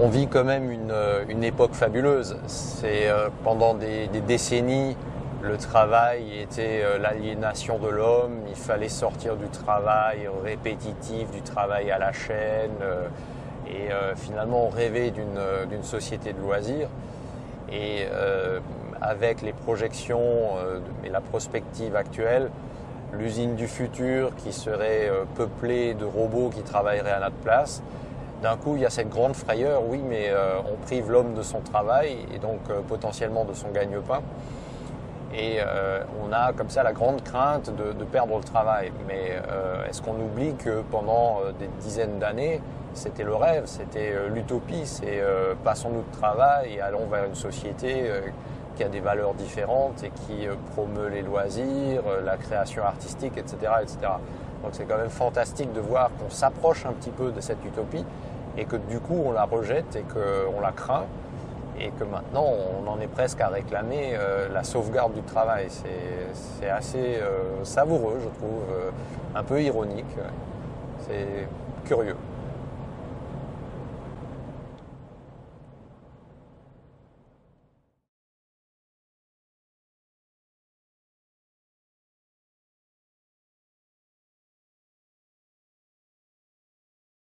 on vit quand même une, une époque fabuleuse. C'est pendant des, décennies, le travail était l'aliénation de l'homme. Il fallait sortir du travail répétitif, du travail à la chaîne. Et finalement, on rêvait d'une société de loisirs. Et avec les projections et la prospective actuelle, l'usine du futur qui serait euh, peuplée de robots qui travailleraient à notre place. D'un coup, il y a cette grande frayeur, oui, mais euh, on prive l'homme de son travail et donc euh, potentiellement de son gagne-pain. Et on a comme ça la grande crainte de, perdre le travail. Mais est-ce qu'on oublie que pendant des dizaines d'années, c'était le rêve, c'était l'utopie, c'est passons-nous de travail et allons vers une société qui a des valeurs différentes et qui euh, promeut les loisirs, euh, la création artistique, etc. etc. Donc c'est quand même fantastique de voir qu'on s'approche un petit peu de cette utopie et que du coup on la rejette et qu'on la craint et que maintenant on en est presque à réclamer euh, la sauvegarde du travail. C'est assez savoureux, je trouve, un peu ironique. C'est curieux.